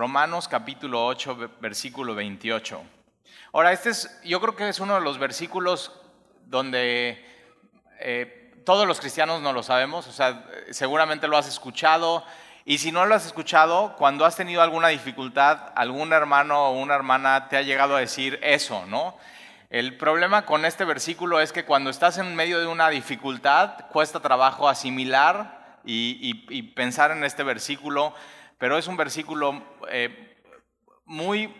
Romanos capítulo 8, versículo 28. Ahora, este es, yo creo que es uno de los versículos donde eh, todos los cristianos no lo sabemos, o sea, seguramente lo has escuchado, y si no lo has escuchado, cuando has tenido alguna dificultad, algún hermano o una hermana te ha llegado a decir eso, ¿no? El problema con este versículo es que cuando estás en medio de una dificultad, cuesta trabajo asimilar y, pensar en este versículo, pero es un versículo eh, muy,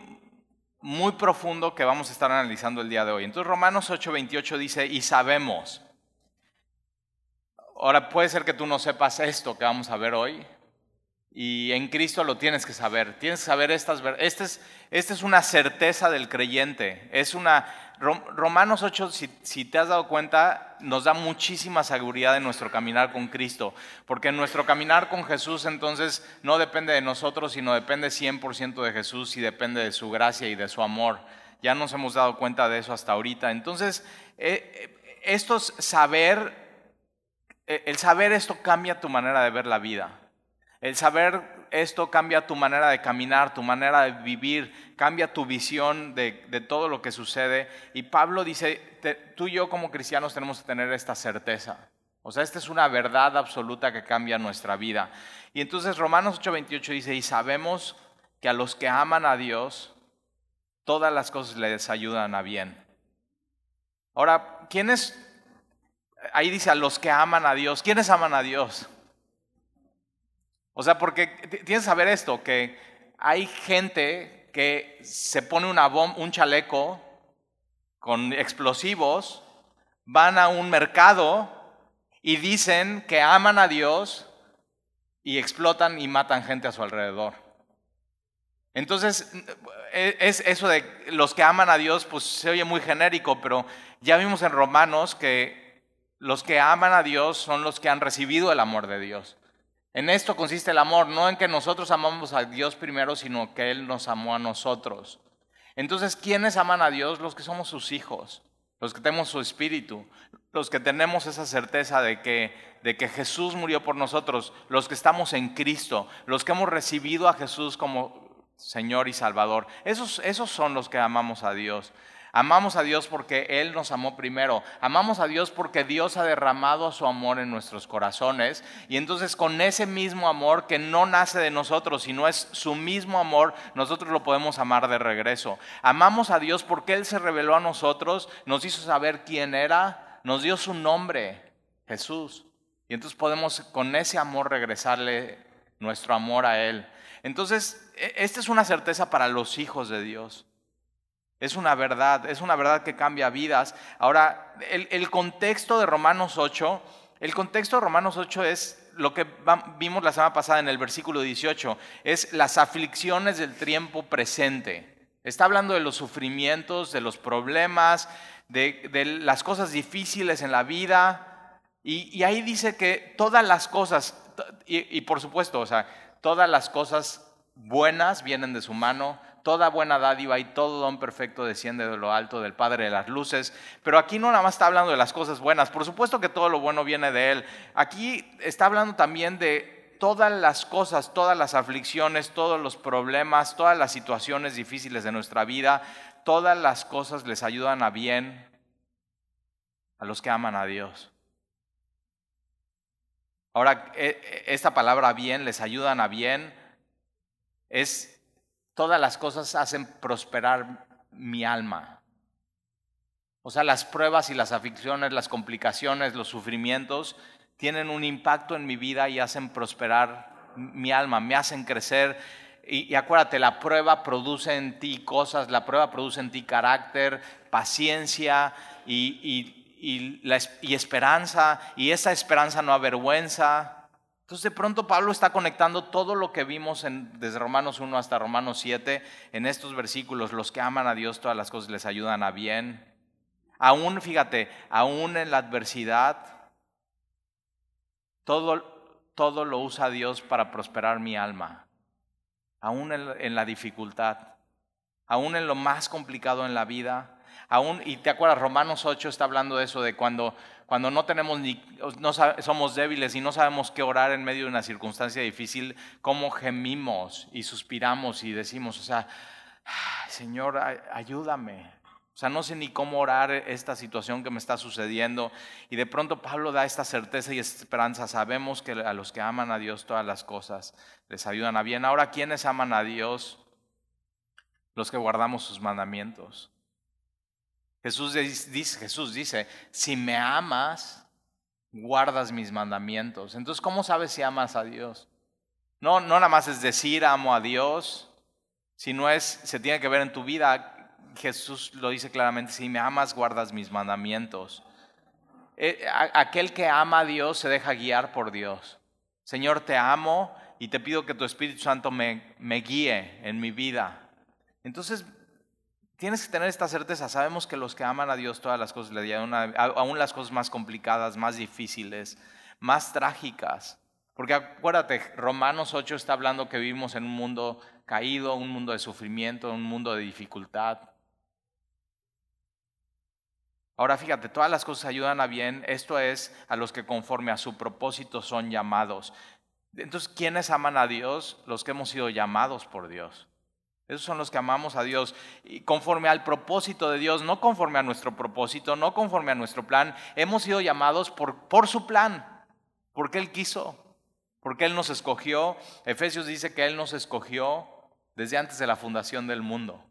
muy profundo que vamos a estar analizando el día de hoy. Entonces Romanos 8:28 dice, y sabemos. Ahora puede ser que tú no sepas esto que vamos a ver hoy, y en Cristo lo tienes que saber. Tienes que saber estas esta es, esta es una certeza del creyente. Es una Romanos 8, si, si, te has dado cuenta, nos da muchísima seguridad en nuestro caminar con Cristo, porque nuestro caminar con Jesús entonces no depende de nosotros, sino depende 100% de Jesús y depende de su gracia y de su amor. Ya nos hemos dado cuenta de eso hasta ahorita. Entonces, eh, eh, esto es saber, eh, el saber esto cambia tu manera de ver la vida. El saber esto cambia tu manera de caminar, tu manera de vivir, cambia tu visión de, todo lo que sucede. Y Pablo dice, tú y yo como cristianos tenemos que tener esta certeza. O sea, esta es una verdad absoluta que cambia nuestra vida. Y entonces Romanos 8:28 dice, y sabemos que a los que aman a Dios, todas las cosas les ayudan a bien. Ahora, ¿quiénes? Ahí dice a los que aman a Dios. ¿Quiénes aman a Dios? O sea, porque tienes que saber esto, que hay gente que se pone una un chaleco con explosivos, van a un mercado y dicen que aman a Dios y explotan y matan gente a su alrededor. Entonces, es eso de los que aman a Dios, pues se oye muy genérico, pero ya vimos en Romanos que los que aman a Dios son los que han recibido el amor de Dios. En esto consiste el amor, no en que nosotros amamos a Dios primero, sino que Él nos amó a nosotros. Entonces, ¿quiénes aman a Dios? Los que somos sus hijos, los que tenemos su espíritu, los que tenemos esa certeza de que, de que Jesús murió por nosotros, los que estamos en Cristo, los que hemos recibido a Jesús como Señor y Salvador. Esos, esos son los que amamos a Dios. Amamos a Dios porque Él nos amó primero. Amamos a Dios porque Dios ha derramado su amor en nuestros corazones. Y entonces con ese mismo amor que no nace de nosotros, sino es su mismo amor, nosotros lo podemos amar de regreso. Amamos a Dios porque Él se reveló a nosotros, nos hizo saber quién era, nos dio su nombre, Jesús. Y entonces podemos con ese amor regresarle nuestro amor a Él. Entonces, e, esta es una certeza para los hijos de Dios. Es una verdad, es una verdad que cambia vidas. Ahora, el, contexto de Romanos 8, el contexto de Romanos 8 es lo que vimos la semana pasada en el versículo 18, es las aflicciones del tiempo presente. Está hablando de los sufrimientos, de los problemas, de, las cosas difíciles en la vida. Y, ahí dice que todas las cosas, y, y por supuesto, o sea, todas las cosas buenas vienen de su mano, toda buena dádiva y todo don perfecto desciende de lo alto del Padre de las Luces. Pero aquí no nada más está hablando de las cosas buenas, por supuesto que todo lo bueno viene de Él. Aquí está hablando también de todas las cosas, todas las aflicciones, todos los problemas, todas las situaciones difíciles de nuestra vida, todas las cosas les ayudan a bien a los que aman a Dios. Ahora, e, e, esta palabra bien, les ayudan a bien, es todas las cosas hacen prosperar mi alma. O sea, las pruebas y las aflicciones, las complicaciones, los sufrimientos tienen un impacto en mi vida y hacen prosperar mi alma, me hacen crecer. Y, acuérdate, la prueba produce en ti cosas, la prueba produce en ti carácter, paciencia y, y esperanza, y esa esperanza no avergüenza. Entonces de pronto Pablo está conectando todo lo que vimos desde Romanos 1 hasta Romanos 7 en estos versículos. Los que aman a Dios, todas las cosas les ayudan a bien. Aún, fíjate, aún en la adversidad, todo, todo lo usa Dios para prosperar mi alma. Aún en, en la dificultad, aún en lo más complicado en la vida, Aún, y te acuerdas, Romanos 8 está hablando de eso, de cuando, cuando no tenemos ni, no somos débiles y no sabemos qué orar en medio de una circunstancia difícil, cómo gemimos y suspiramos y decimos, o sea, Señor, ayúdame. O sea, no sé ni cómo orar esta situación que me está sucediendo. Y de pronto Pablo da esta certeza y esperanza. Sabemos que a los que aman a Dios todas las cosas les ayudan a bien. Ahora, ¿quiénes aman a Dios? Los que guardamos sus mandamientos. Jesús dice, Jesús dice, si me amas, guardas mis mandamientos. Entonces, ¿cómo sabes si amas a Dios? No, no nada más es decir amo a Dios, sino es, se tiene que ver en tu vida Jesús lo dice claramente, si me amas, guardas mis mandamientos. Eh, aquel que ama a Dios se deja guiar por Dios. Señor, te amo y te pido que tu Espíritu Santo me, me guíe en mi vida. Entonces, tienes que tener esta certeza. Sabemos que los que aman a Dios todas las cosas le dieron, aún las cosas más complicadas, más difíciles, más trágicas. Porque acuérdate, Romanos 8 está hablando que vivimos en un mundo caído, un mundo de sufrimiento, un mundo de dificultad. Ahora fíjate, todas las cosas ayudan a bien, esto es a los que conforme a su propósito son llamados. Entonces, ¿quiénes aman a Dios? Los que hemos sido llamados por Dios. Esos son los que amamos a Dios. Y conforme al propósito de Dios, no conforme a nuestro propósito, no conforme a nuestro plan, hemos sido llamados por, por su plan, porque Él quiso, porque Él nos escogió. Efesios dice que Él nos escogió desde antes de la fundación del mundo.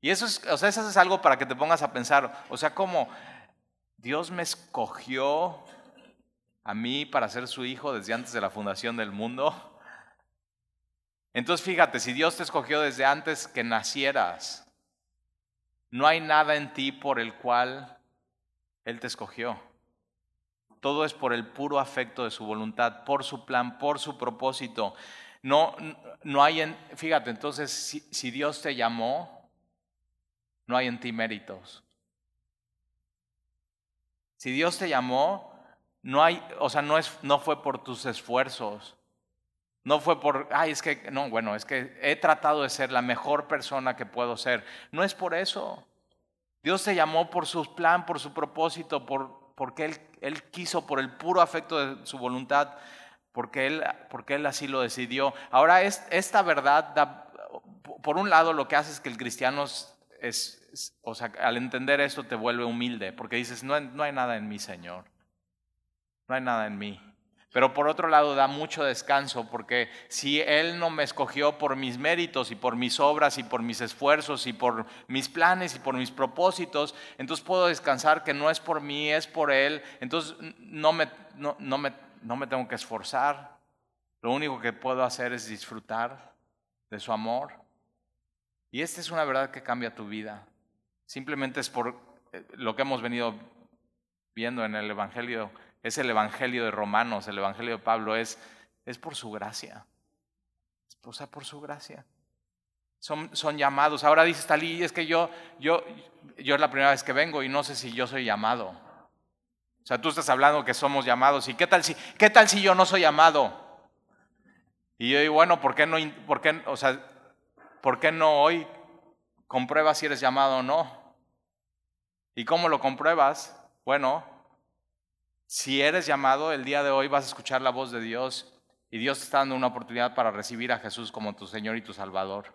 Y eso es, o sea, eso es algo para que te pongas a pensar, o sea, como Dios me escogió a mí para ser su hijo desde antes de la fundación del mundo. Entonces fíjate, si Dios te escogió desde antes que nacieras, no hay nada en ti por el cual Él te escogió. Todo es por el puro afecto de su voluntad, por su plan, por su propósito. No, no hay en, fíjate, entonces si Dios te llamó, no hay en ti méritos. Si Dios te llamó, no hay, o sea, no, es, no fue por tus esfuerzos. No fue por, ay, es que, no, bueno, es que he tratado de ser la mejor persona que puedo ser. No es por eso. Dios te llamó por su plan, por su propósito, por, porque él, él quiso, por el puro afecto de su voluntad, porque Él, porque él así lo decidió. Ahora, es, esta verdad, da, por un lado, lo que hace es que el cristiano es, o sea, al entender esto te vuelve humilde, porque dices, no, no hay nada en mí, Señor. No hay nada en mí. Pero por otro lado da mucho descanso, porque si Él no me escogió por mis méritos y por mis obras y por mis esfuerzos y por mis planes y por mis propósitos, entonces puedo descansar que no es por mí, es por Él. Entonces no me, no, no me, no me tengo que esforzar. Lo único que puedo hacer es disfrutar de su amor. Y esta es una verdad que cambia tu vida. Simplemente es por eh, lo que hemos venido viendo en el Evangelio, es el Evangelio de Romanos, el Evangelio de Pablo, es, es por su gracia. O sea, por su gracia. Son, son llamados. Ahora dice Talí, es que yo, yo, yo es la primera vez que vengo y no sé si yo soy llamado. O sea, tú estás hablando que somos llamados. ¿Y qué tal si, qué tal si yo no soy llamado? Y yo digo, bueno, ¿por qué no? Por qué, o sea, ¿por qué no hoy compruebas si eres llamado o no? ¿Y cómo lo compruebas? Bueno, si eres llamado, el día de hoy vas a escuchar la voz de Dios y Dios te está dando una oportunidad para recibir a Jesús como tu Señor y tu Salvador.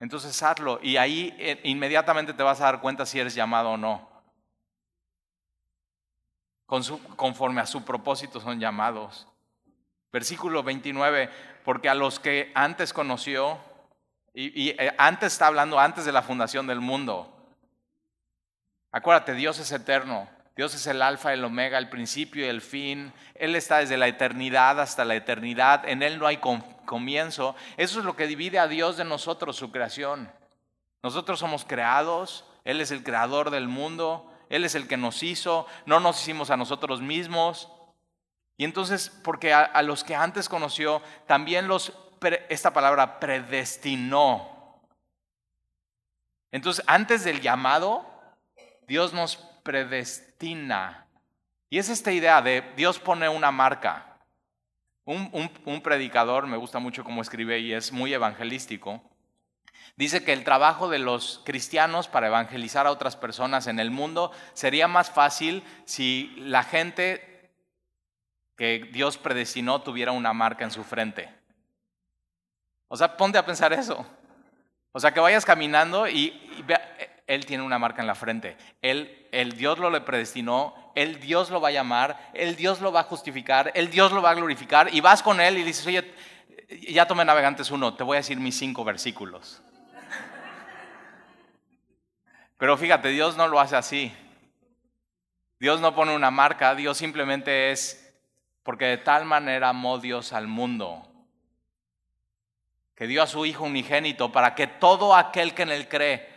Entonces hazlo y ahí eh, inmediatamente te vas a dar cuenta si eres llamado o no. conforme a su propósito son llamados. Versículo 29, porque a los que antes conoció, y, eh, antes está hablando antes de la fundación del mundo. Acuérdate, Dios es eterno. Dios es el alfa, el omega, el principio y el fin. Él está desde la eternidad hasta la eternidad. En Él no hay comienzo. Eso es lo que divide a Dios de nosotros, su creación. Nosotros somos creados. Él es el creador del mundo. Él es el que nos hizo. No nos hicimos a nosotros mismos. Y entonces, porque a los que antes conoció, también los esta palabra predestinó. Entonces, antes del llamado, Dios nos predestina. Y es esta idea de Dios pone una marca. Un, predicador, me gusta mucho cómo escribe y es muy evangelístico, Dice que el trabajo de los cristianos para evangelizar a otras personas en el mundo sería más fácil si la gente que Dios predestinó tuviera una marca en su frente. O sea, ponte a pensar eso. O sea, que vayas caminando y, Él tiene una marca en la frente. Él, el Dios lo le predestinó, el Dios lo va a llamar, el Dios lo va a justificar, el Dios lo va a glorificar. Y vas con Él y dices, oye, ya tomé Navegantes uno, te voy a decir mis cinco versículos. Pero fíjate, Dios no lo hace así. Dios no pone una marca, Dios simplemente es, porque de tal manera amó Dios al mundo, que dio a su Hijo unigénito para que todo aquel que en él cree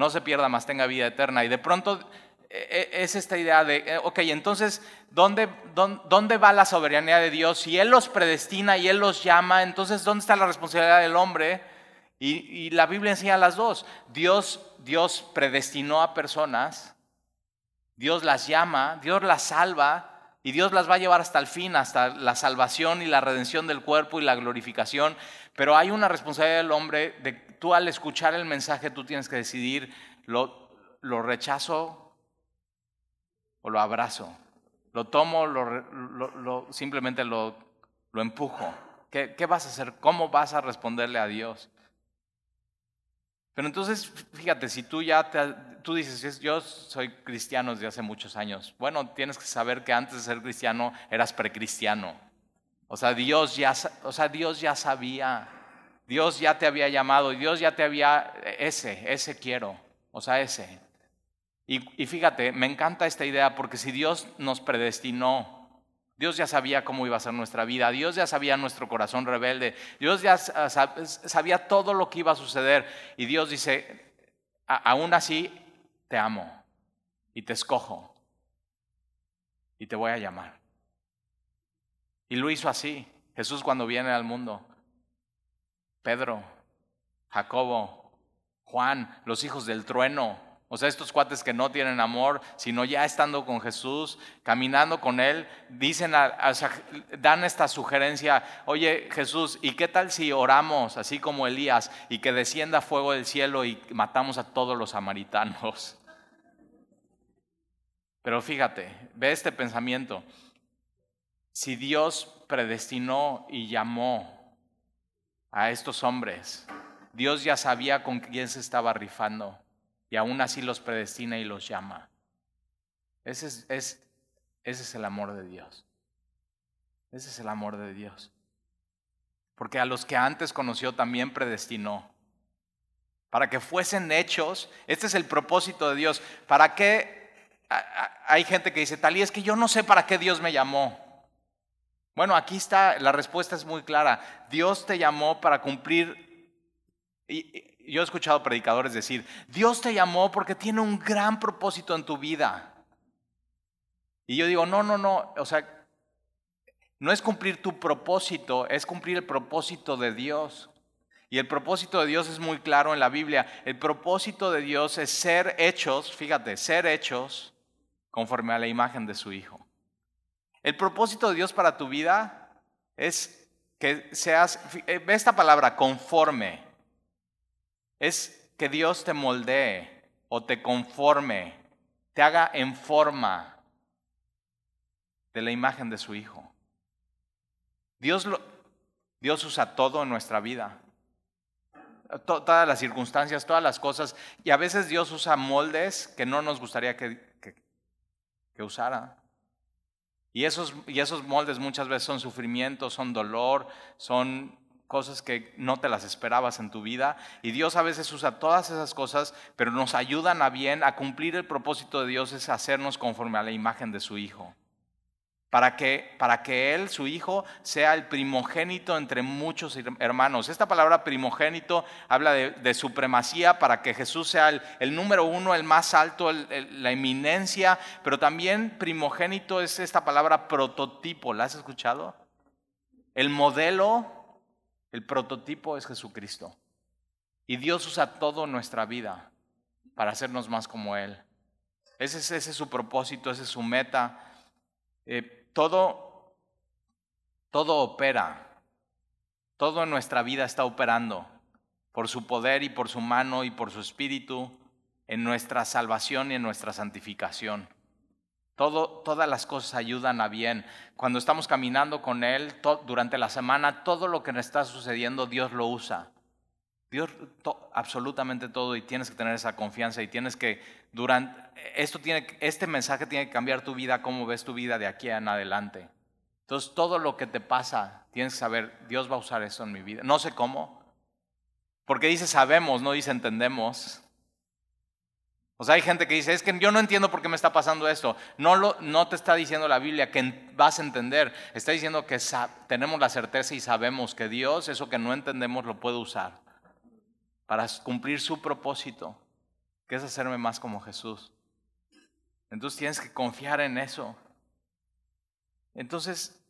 no se pierda más, tenga vida eterna. Y de pronto e, e, es esta idea de, eh, ok, entonces, ¿dónde, ¿dónde, va la soberanía de Dios? Si Él los predestina y Él los llama, entonces, ¿dónde está la responsabilidad del hombre? Y, la Biblia enseña las dos. Dios, Dios predestinó a personas, Dios las llama, Dios las salva y Dios las va a llevar hasta el fin, hasta la salvación y la redención del cuerpo y la glorificación. Pero hay una responsabilidad del hombre de tú al escuchar el mensaje tú tienes que decidir, lo, lo rechazo o lo abrazo. Lo tomo, lo, simplemente lo, lo empujo. ¿Qué, ¿Qué vas a hacer? ¿Cómo vas a responderle a Dios? Pero entonces, fíjate, si tú ya tú dices, yo soy cristiano desde hace muchos años, bueno, tienes que saber que antes de ser cristiano eras precristiano. O sea, Dios ya, o sea, Dios ya sabía, Dios ya te había llamado, Dios ya te había, ese, ese quiero, o sea, ese. Y, y fíjate, me encanta esta idea porque si Dios nos predestinó, Dios ya sabía cómo iba a ser nuestra vida, Dios ya sabía nuestro corazón rebelde, Dios ya sabía todo lo que iba a suceder. Y Dios dice, aún así te amo y te escojo y te voy a llamar. Y lo hizo así. Jesús cuando viene al mundo, Pedro, Jacobo, Juan, los hijos del trueno, o sea, estos cuates que no tienen amor, sino ya estando con Jesús, caminando con Él, dicen, dan esta sugerencia, oye Jesús, ¿y qué tal si oramos así como Elías y que descienda fuego del cielo y matamos a todos los samaritanos? Pero fíjate, ve este pensamiento. Si Dios predestinó y llamó a estos hombres, Dios ya sabía con quién se estaba rifando y aún así los predestina y los llama. Ese es, el amor de Dios. Ese es el amor de Dios. Porque a los que antes conoció también predestinó. Para que fuesen hechos, este es el propósito de Dios. ¿Para qué? Hay gente que dice, tal y es que yo no sé para qué Dios me llamó. Bueno, aquí está, la respuesta es muy clara. Dios te llamó para cumplir yo he escuchado predicadores decir, Dios te llamó porque tiene un gran propósito en tu vida. Y yo digo, no, no, no, o sea, no es cumplir tu propósito, es cumplir el propósito de Dios. Y el propósito de Dios es muy claro en la Biblia. El propósito de Dios es ser hechos, fíjate, ser hechos conforme a la imagen de su Hijo. El propósito de Dios para tu vida es que seas, eh, ve esta palabra, conforme es que Dios te moldee o te conforme, te haga en forma de la imagen de su Hijo. Dios, Dios usa todo en nuestra vida. Todas las circunstancias, todas las cosas. Y a veces Dios usa moldes que no nos gustaría que, que usara. Y esos, y esos moldes muchas veces son sufrimiento, son dolor, son cosas que no te las esperabas en tu vida. Y Dios a veces usa todas esas cosas, pero nos ayudan a bien, a cumplir el propósito de Dios es hacernos conforme a la imagen de su Hijo. Para que, para que Él, su Hijo, sea el primogénito entre muchos hermanos. Esta palabra primogénito habla de, supremacía para que Jesús sea el, número uno, el más alto, la eminencia, pero también primogénito es esta palabra prototipo. ¿La has escuchado? El modelo el prototipo es Jesucristo. Y Dios usa todo nuestra vida para hacernos más como Él. Ese es, ese su propósito, esa es su meta. Eh, todo, todo opera. Todo en nuestra vida está operando. por su poder y por su mano y por su espíritu en nuestra salvación y en nuestra santificación. Todo, todas las cosas ayudan a bien. Cuando estamos caminando con Él durante la semana, todo lo que nos está sucediendo, Dios lo usa. Dios, absolutamente todo, y tienes que tener esa confianza y tienes que, durante, esto tiene, este mensaje tiene que cambiar tu vida, cómo ves tu vida de aquí en adelante. Entonces, todo lo que te pasa, tienes que saber, Dios va a usar eso en mi vida. No sé cómo, porque dice sabemos, no dice entendemos. O sea, hay gente que dice, es que yo no entiendo por qué me está pasando esto. No, lo, no te está diciendo la Biblia que vas a entender. Está diciendo que tenemos la certeza y sabemos que Dios, eso que no entendemos, lo puede usar para cumplir su propósito, que es hacerme más como Jesús. Entonces tienes que confiar en eso. Entonces,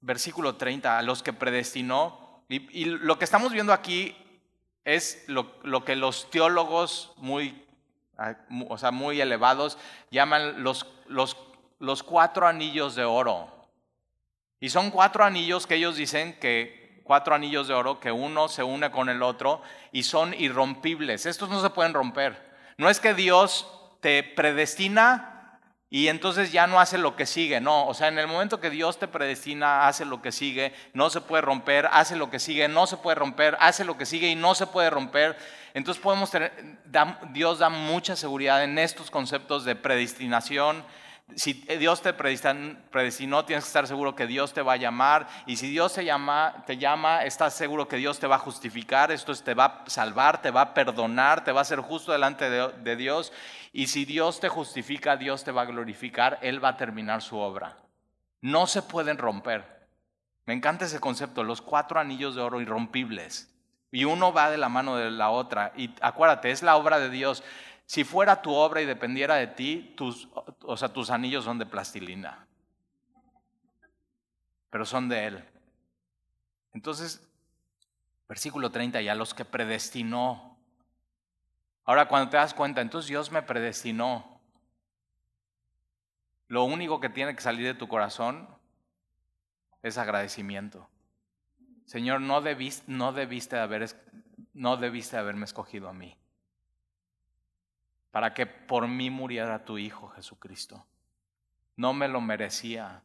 versículo 30, a los que predestinó, y, lo que estamos viendo aquí es lo, lo que los teólogos muy o sea, muy elevados, llaman los, los, los cuatro anillos de oro. Y son cuatro anillos que ellos dicen que, cuatro anillos de oro, que uno se une con el otro y son irrompibles. Estos no se pueden romper. No es que Dios te predestina y entonces ya no hace lo que sigue, no, o sea, en el momento que Dios te predestina, hace lo que sigue, no se puede romper, hace lo que sigue, no se puede romper, hace lo que sigue y no se puede romper. Entonces podemos tener, Dios da mucha seguridad en estos conceptos de predestinación. Si Dios te predestinó, tienes que estar seguro que Dios te va a llamar. Y si Dios te llama, te llama, estás seguro que Dios te va a justificar, esto te va a salvar, te va a perdonar, te va a hacer justo delante de Dios. Y si Dios te justifica, Dios te va a glorificar, Él va a terminar su obra. No se pueden romper. Me encanta ese concepto, los cuatro anillos de oro irrompibles. Y uno va de la mano de la otra. Y acuérdate, es la obra de Dios. Si fuera tu obra y dependiera de ti, tus, o sea, tus anillos son de plastilina. Pero son de Él. Entonces, versículo 30, y a los que predestinó. Ahora, cuando te das cuenta, entonces Dios me predestinó. Lo único que tiene que salir de tu corazón es agradecimiento. Señor, no debiste, no debiste, haber, no debiste haberme escogido a mí para que por mí muriera tu Hijo Jesucristo. No me lo merecía.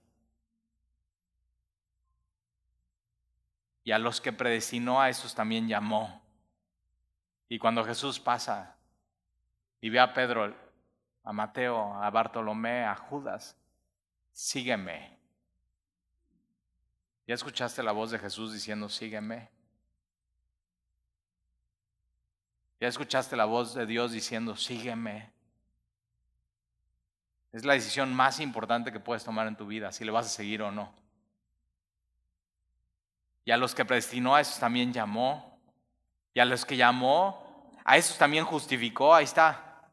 Y a los que predestinó a esos también llamó. Y cuando Jesús pasa y ve a Pedro, a Mateo, a Bartolomé, a Judas, sígueme. ¿Ya escuchaste la voz de Jesús diciendo, sígueme? ¿Ya escuchaste la voz de Dios diciendo, sígueme? Es la decisión más importante que puedes tomar en tu vida, si le vas a seguir o no. Y a los que predestinó, a esos también llamó. Y a los que llamó, a esos también justificó. Ahí está.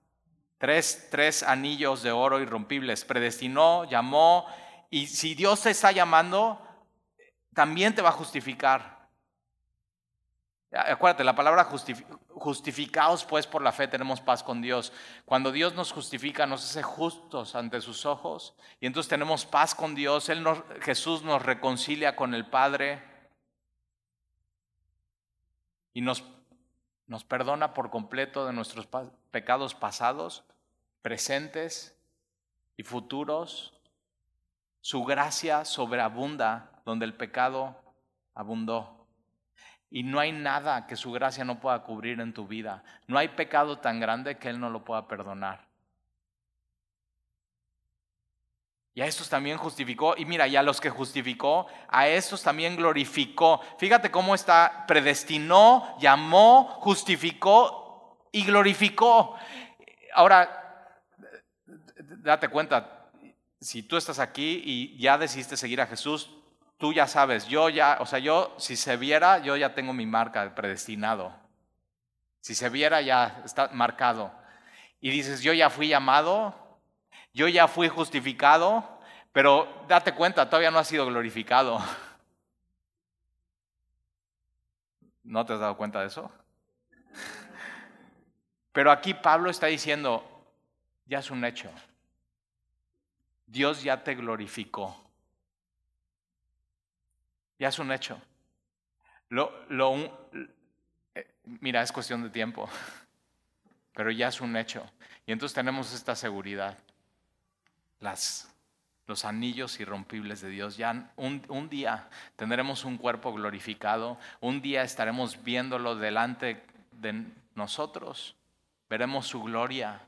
Tres, tres anillos de oro irrompibles. Predestinó, llamó. Y si Dios te está llamando, también te va a justificar. Acuérdate, la palabra justificados pues por la fe tenemos paz con Dios. Cuando Dios nos justifica, nos hace justos ante sus ojos y entonces tenemos paz con Dios. Él Jesús nos reconcilia con el Padre y nos, nos perdona por completo de nuestros pecados pasados, presentes y futuros. Su gracia sobreabunda donde el pecado abundó. Y no hay nada que su gracia no pueda cubrir en tu vida. No hay pecado tan grande que Él no lo pueda perdonar. Y a estos también justificó. Y mira, y a los que justificó, a estos también glorificó. Fíjate cómo está, predestinó, llamó, justificó y glorificó. Ahora, date cuenta, si tú estás aquí y ya decidiste seguir a Jesús, tú ya sabes, yo ya, o sea, yo, si se viera, yo ya tengo mi marca de predestinado. Si se viera, ya está marcado. Y dices, yo ya fui llamado, yo ya fui justificado, pero date cuenta, todavía no ha sido glorificado. ¿No te has dado cuenta de eso? Pero aquí Pablo está diciendo, ya es un hecho. Dios ya te glorificó. Ya es un hecho. Lo, lo, eh, mira, es cuestión de tiempo, pero ya es un hecho. Y entonces tenemos esta seguridad. Las, los anillos irrompibles de Dios. Ya un, un, día tendremos un cuerpo glorificado, un día estaremos viéndolo delante de nosotros, veremos su gloria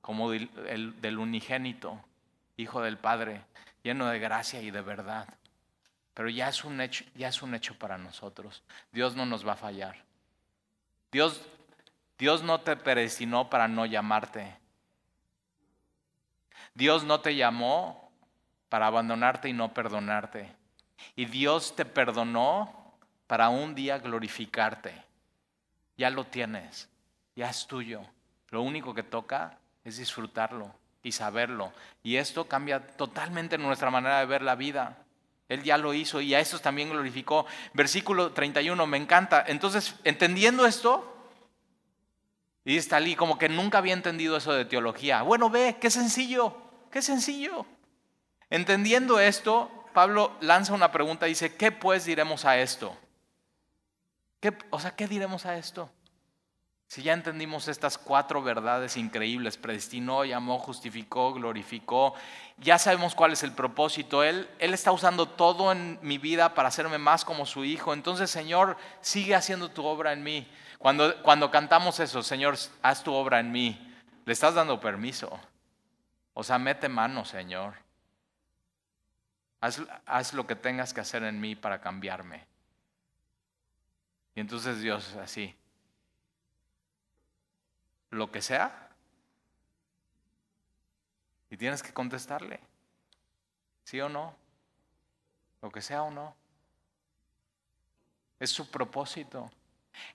como del, del unigénito, Hijo del Padre, lleno de gracia y de verdad. Pero ya es un hecho, ya es un hecho para nosotros. Dios no nos va a fallar. Dios, Dios no te predestinó para no llamarte. Dios no te llamó para abandonarte y no perdonarte. Y Dios te perdonó para un día glorificarte. Ya lo tienes, ya es tuyo. Lo único que toca es disfrutarlo y saberlo. Y esto cambia totalmente nuestra manera de ver la vida. Él ya lo hizo y a eso también glorificó. Versículo 31, me encanta. Entonces, entendiendo esto, y está allí como que nunca había entendido eso de teología. Bueno, ve, qué sencillo, qué sencillo. Entendiendo esto, Pablo lanza una pregunta dice, ¿qué pues diremos a esto? ¿Qué, o sea, ¿qué diremos a esto? Si ya entendimos estas cuatro verdades increíbles, predestinó, llamó, justificó, glorificó, ya sabemos cuál es el propósito. Él, Él está usando todo en mi vida para hacerme más como su hijo. Entonces, Señor, sigue haciendo tu obra en mí. Cuando, cuando cantamos eso, Señor, haz tu obra en mí, le estás dando permiso. O sea, mete mano, Señor. Haz, haz lo que tengas que hacer en mí para cambiarme. Y entonces Dios así, lo que sea. Y tienes que contestarle, sí o no, lo que sea o no. Es su propósito.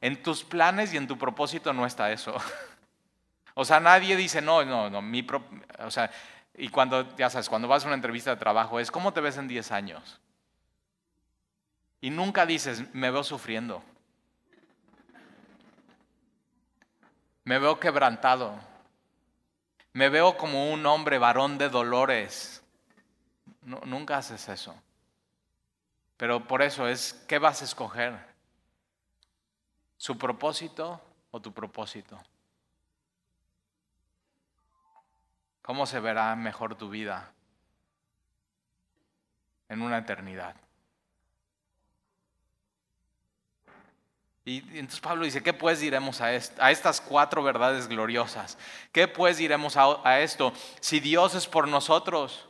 En tus planes y en tu propósito no está eso. O sea, nadie dice, no, no, no, mi o sea, y cuando, ya sabes, cuando vas a una entrevista de trabajo es, ¿cómo te ves en 10 años? Y nunca dices, me veo sufriendo. Me veo quebrantado. Me veo como un hombre varón de dolores. nunca haces eso. Pero por eso es, ¿qué vas a escoger? ¿Su propósito o tu propósito? ¿Cómo se verá mejor tu vida en una eternidad? Y entonces Pablo dice, ¿qué pues diremos a, a estas cuatro verdades gloriosas? ¿Qué pues diremos a, a esto? Si Dios es por nosotros.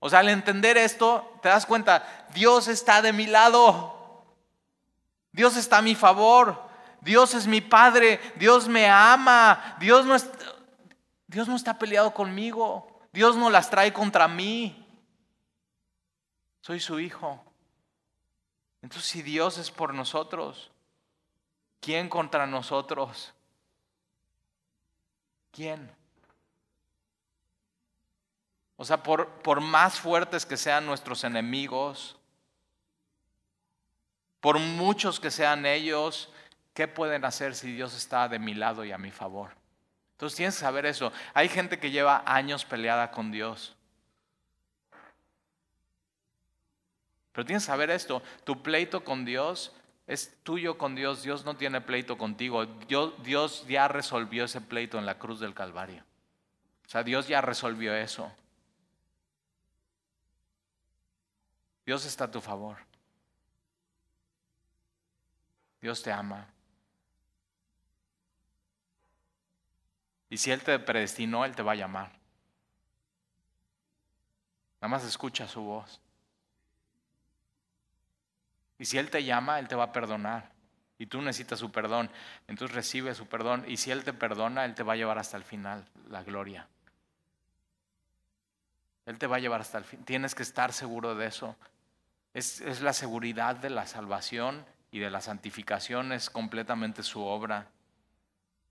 O sea, al entender esto, te das cuenta, Dios está de mi lado. Dios está a mi favor. Dios es mi Padre. Dios me ama. Dios no, Dios no está peleado conmigo. Dios no las trae contra mí. Soy su hijo. Entonces, si Dios es por nosotros, ¿Quién contra nosotros? ¿Quién? O sea, por, por, más fuertes que sean nuestros enemigos, por muchos que sean ellos, ¿qué pueden hacer si Dios está de mi lado y a mi favor? Entonces tienes que saber eso. Hay gente que lleva años peleada con Dios. Pero tienes que saber esto, tu pleito con Dios es tuyo con Dios, Dios no tiene pleito contigo, Dios, ya resolvió ese pleito en la cruz del Calvario. O sea, Dios ya resolvió eso. Dios está a tu favor. Dios te ama. Y si Él te predestinó, Él te va a llamar. Nada más escucha su voz. Y si Él te llama, Él te va a perdonar. Y tú necesitas su perdón. Entonces recibe su perdón. Y si Él te perdona, Él te va a llevar hasta el final, la gloria. Él te va a llevar hasta el fin. Tienes que estar seguro de eso. Es, es la seguridad de la salvación y de la santificación. Es completamente su obra.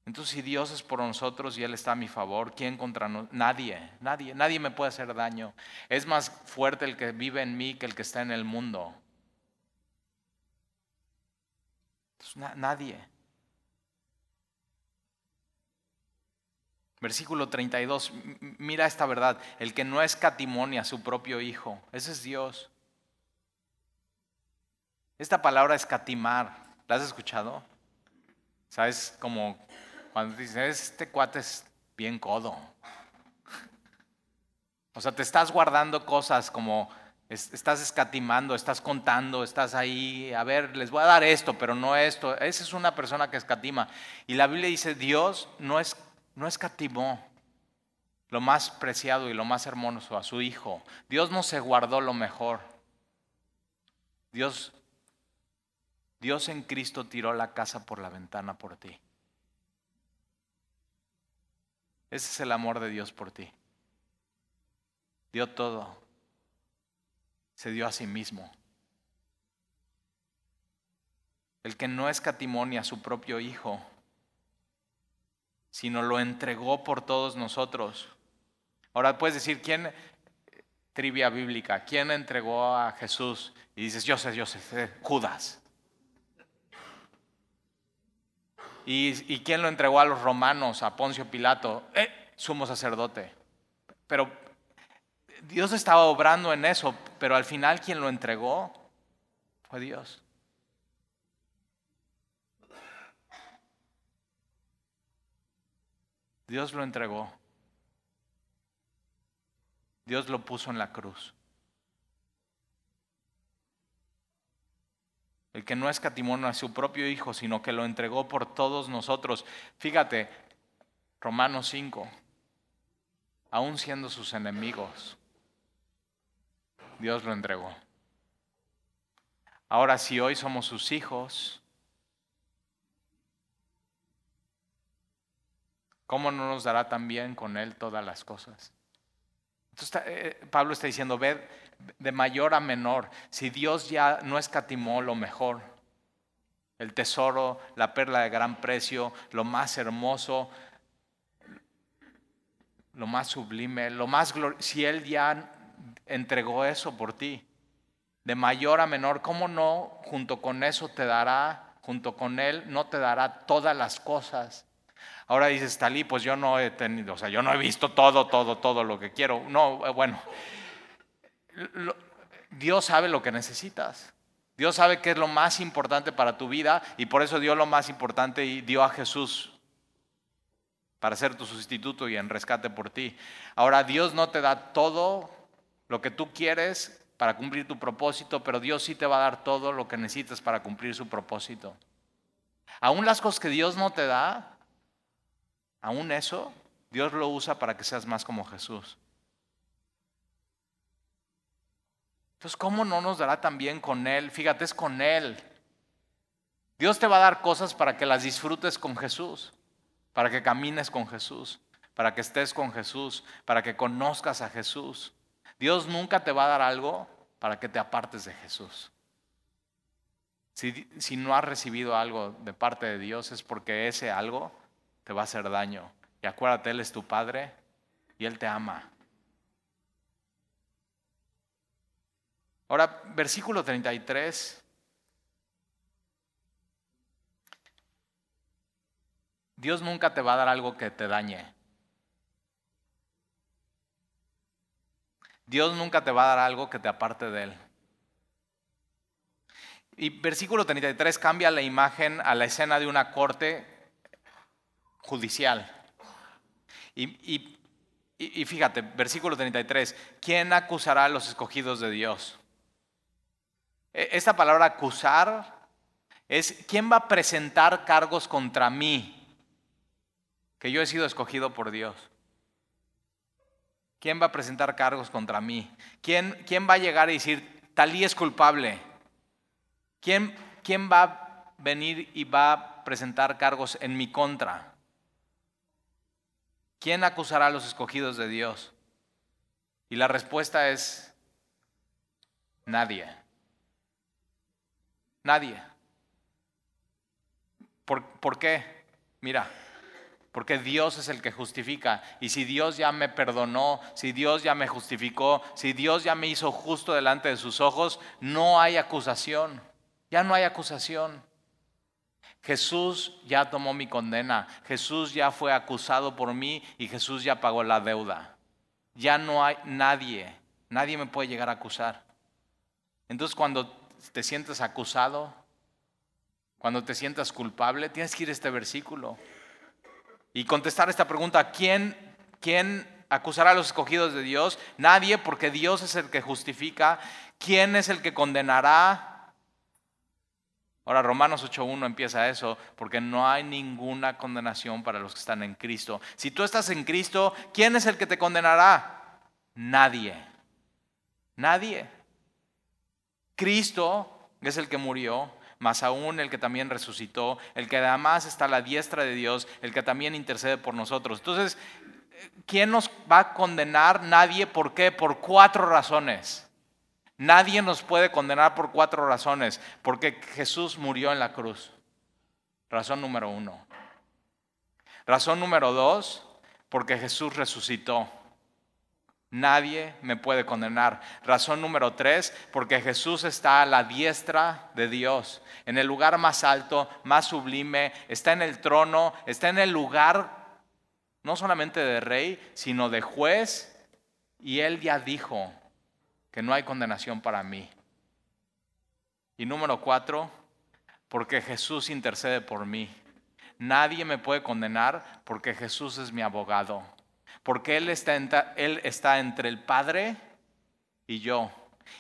Entonces, si Dios es por nosotros y Él está a mi favor, ¿quién contra nosotros? Nadie, nadie, nadie me puede hacer daño. Es más fuerte el que vive en mí que el que está en el mundo. Nadie. Versículo 32, mira esta verdad, el que no escatimonia a su propio hijo, ese es Dios. Esta palabra escatimar, ¿la has escuchado? ¿Sabes? Como cuando dices, este cuate es bien codo. O sea, te estás guardando cosas como estás escatimando, estás contando, estás ahí, a ver, les voy a dar esto, pero no esto. Esa es una persona que escatima. Y la Biblia dice, Dios no, es, no escatimó lo más preciado y lo más hermoso a su Hijo. Dios no se guardó lo mejor. Dios, Dios en Cristo tiró la casa por la ventana por ti. Ese es el amor de Dios por ti. Dio todo. Se dio a sí mismo. El que no escatimonia a su propio Hijo, sino lo entregó por todos nosotros. Ahora puedes decir, ¿quién, trivia bíblica, quién entregó a Jesús? Y dices, yo sé, yo sé, Judas. ¿Y, quién lo entregó a los romanos, a Poncio Pilato? Eh, sumo sacerdote. Pero Dios estaba obrando en eso, pero al final quien lo entregó fue Dios. Dios lo entregó. Dios lo puso en la cruz. El que no escatimó a su propio Hijo, sino que lo entregó por todos nosotros. Fíjate, Romanos 5, aún siendo sus enemigos, Dios lo entregó. Ahora, si hoy somos sus hijos, ¿cómo no nos dará también con Él todas las cosas? Entonces, eh, Pablo está diciendo, ved de mayor a menor, si Dios ya no escatimó lo mejor, el tesoro, la perla de gran precio, lo más hermoso, lo más sublime, lo más glorioso, si Él ya entregó eso por ti, de mayor a menor, ¿cómo no junto con eso te dará, junto con Él, no te dará todas las cosas? Ahora dices, Talí, pues yo no he tenido, o sea, yo no he visto todo, todo, todo lo que quiero. No, eh, bueno, Dios sabe lo que necesitas. Dios sabe qué es lo más importante para tu vida y por eso dio lo más importante y dio a Jesús para ser tu sustituto y en rescate por ti. Ahora Dios no te da todo lo que tú quieres para cumplir tu propósito, pero Dios sí te va a dar todo lo que necesitas para cumplir su propósito. Aún las cosas que Dios no te da, aún eso, Dios lo usa para que seas más como Jesús. Entonces, ¿cómo no nos dará también con Él? Fíjate, es con Él. Dios te va a dar cosas para que las disfrutes con Jesús, para que camines con Jesús, para que estés con Jesús, para que conozcas a Jesús. Dios nunca te va a dar algo para que te apartes de Jesús. Si, si, no has recibido algo de parte de Dios es porque ese algo te va a hacer daño. Y acuérdate, Él es tu Padre y Él te ama. Ahora, versículo 33. Dios nunca te va a dar algo que te dañe. Dios nunca te va a dar algo que te aparte de Él. Y versículo 33 cambia la imagen a la escena de una corte judicial. Y, fíjate, versículo 33, ¿quién acusará a los escogidos de Dios? E, esta palabra acusar es, ¿quién va a presentar cargos contra mí? Que yo he sido escogido por Dios. ¿Quién va a presentar cargos contra mí? ¿Quién, quién va a llegar y decir, Talí es culpable? ¿Quién, ¿Quién va a venir y va a presentar cargos en mi contra? ¿quién acusará a los escogidos de Dios? Y la respuesta es nadie. Nadie. ¿Por, ¿Por, qué? Mira, porque Dios es el que justifica. Y si Dios ya me perdonó, si Dios ya me justificó, si Dios ya me hizo justo delante de sus ojos, no hay acusación. Ya no hay acusación. Jesús ya tomó mi condena, Jesús ya fue acusado por mí y Jesús ya pagó la deuda. Ya no hay nadie, nadie me puede llegar a acusar. Entonces cuando te sientes acusado, cuando te sientas culpable, tienes que ir a este versículo y contestar esta pregunta, ¿quién, quién acusará a los escogidos de Dios? Nadie, porque Dios es el que justifica. ¿Quién es el que condenará? Ahora Romanos 8.1 empieza eso, porque no hay ninguna condenación para los que están en Cristo. Si tú estás en Cristo, ¿quién es el que te condenará? Nadie. Nadie. Cristo es el que murió, más aún el que también resucitó, el que además está a la diestra de Dios, el que también intercede por nosotros. Entonces, ¿quién nos va a condenar? Nadie. ¿Por qué? Por cuatro razones. Nadie nos puede condenar por cuatro razones. Porque Jesús murió en la cruz. Razón número uno. Razón número dos, porque Jesús resucitó. Nadie me puede condenar. Razón número tres, porque Jesús está a la diestra de Dios, en el lugar más alto, más sublime, está en el trono, está en el lugar no solamente de rey, sino de juez, y él ya dijo que no hay condenación para mí. Y número cuatro, porque Jesús intercede por mí. Nadie me puede condenar porque Jesús es mi abogado porque Él está, entre el Padre y yo.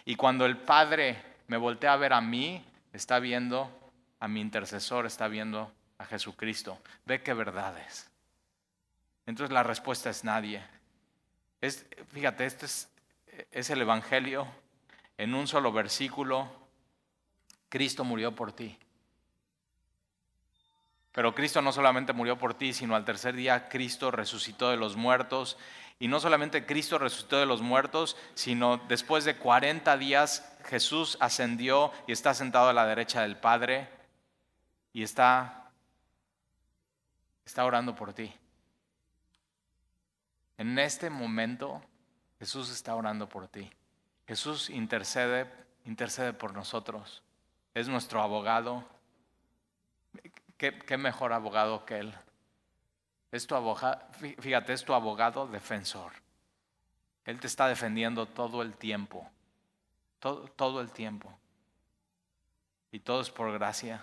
Y cuando el Padre me voltea a ver a mí, está viendo a mi intercesor, está viendo a Jesucristo. Ve qué verdades. Entonces la respuesta es nadie. Es, fíjate, este es, es el Evangelio en un solo versículo. Cristo murió por ti. Pero Cristo no solamente murió por ti, sino al tercer día Cristo resucitó de los muertos. Y no solamente Cristo resucitó de los muertos, sino después de 40 días Jesús ascendió y está sentado a la derecha del Padre y está, está orando por ti. En este momento Jesús está orando por ti. Jesús intercede, intercede por nosotros. Es nuestro abogado, ¿Qué, mejor abogado que él? Es tu fíjate, es tu abogado defensor. Él te está defendiendo todo el tiempo. Todo, todo el tiempo. Y todo es por gracia.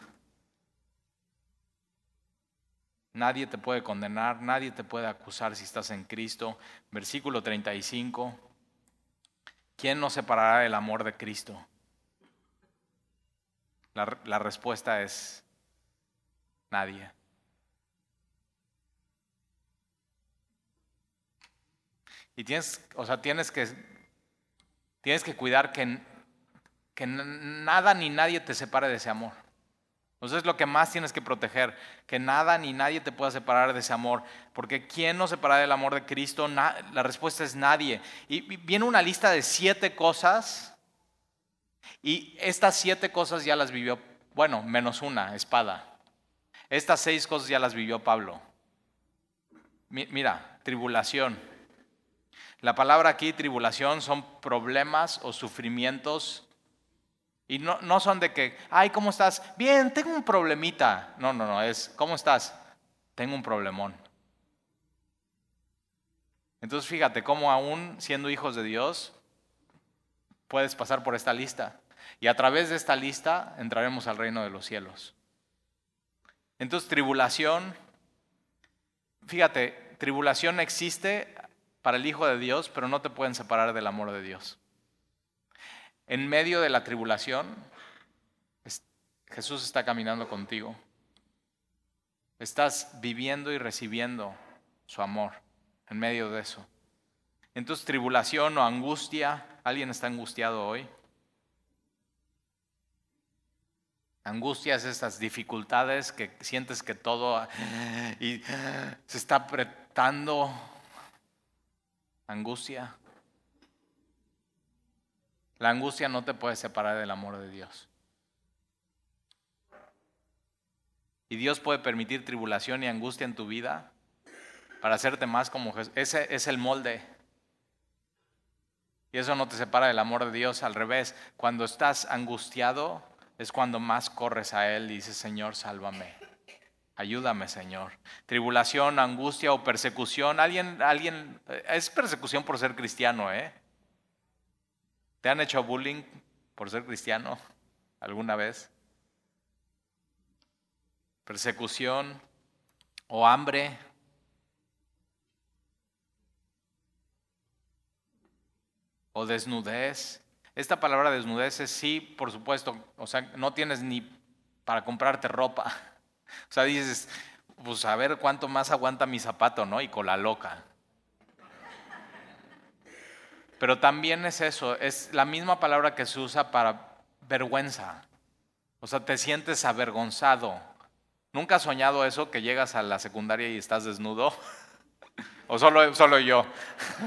Nadie te puede condenar, nadie te puede acusar si estás en Cristo. Versículo 35. ¿Quién nos separará del amor de Cristo? La respuesta es Nadie. Y tienes, o sea, tienes que, tienes que cuidar que, que nada ni nadie te separe de ese amor. Entonces es lo que más tienes que proteger, que nada ni nadie te pueda separar de ese amor. Porque ¿quién nos separará del amor de Cristo? la respuesta es nadie. Y viene una lista de siete cosas y estas siete cosas ya las vivió, bueno, menos una, espada. Estas seis cosas ya las vivió Pablo. Mira, tribulación. La palabra aquí, tribulación, son problemas o sufrimientos. Y no, no son de que, ay, ¿cómo estás? Bien, tengo un problemita. No, no, no, es, ¿cómo estás? Tengo un problemón. Entonces fíjate cómo aún siendo hijos de Dios, puedes pasar por esta lista. Y a través de esta lista entraremos al reino de los cielos. Entonces, tribulación, fíjate, tribulación existe para el Hijo de Dios, pero no te pueden separar del amor de Dios. En medio de la tribulación, Jesús está caminando contigo. Estás viviendo y recibiendo su amor en medio de eso. Entonces, tribulación o angustia, ¿alguien está angustiado hoy? Angustias, estas dificultades que sientes que todo y se está apretando. Angustia. La angustia no te puede separar del amor de Dios. Y Dios puede permitir tribulación y angustia en tu vida para hacerte más como Jesús. Ese es el molde. Y eso no te separa del amor de Dios. Al revés, cuando estás angustiado, es cuando más corres a Él y dices, Señor, sálvame. Ayúdame, Señor. Tribulación, angustia o persecución. Alguien, alguien, es persecución por ser cristiano, ¿eh? ¿Te han hecho bullying por ser cristiano alguna vez? persecución o hambre. O desnudez. Esta palabra desnudez es sí, por supuesto, o sea, no tienes ni para comprarte ropa. O sea, dices, pues a ver cuánto más aguanta mi zapato, ¿no? Y con la loca. Pero también es eso, es la misma palabra que se usa para vergüenza. O sea, te sientes avergonzado. ¿Nunca has soñado eso que llegas a la secundaria y estás desnudo? ¿O solo, solo yo?